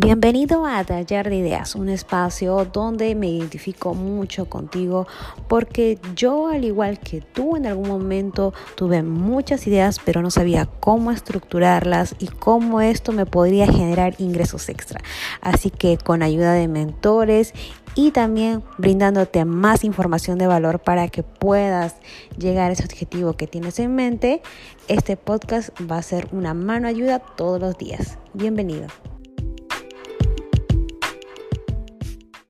Bienvenido a Taller de Ideas, un espacio donde me identifico mucho contigo porque yo, al igual que tú, en algún momento tuve muchas ideas, pero no sabía cómo estructurarlas y cómo esto me podría generar ingresos extra. Así que con ayuda de mentores y también brindándote más información de valor para que puedas llegar a ese objetivo que tienes en mente, este podcast va a ser una mano ayuda todos los días. Bienvenido.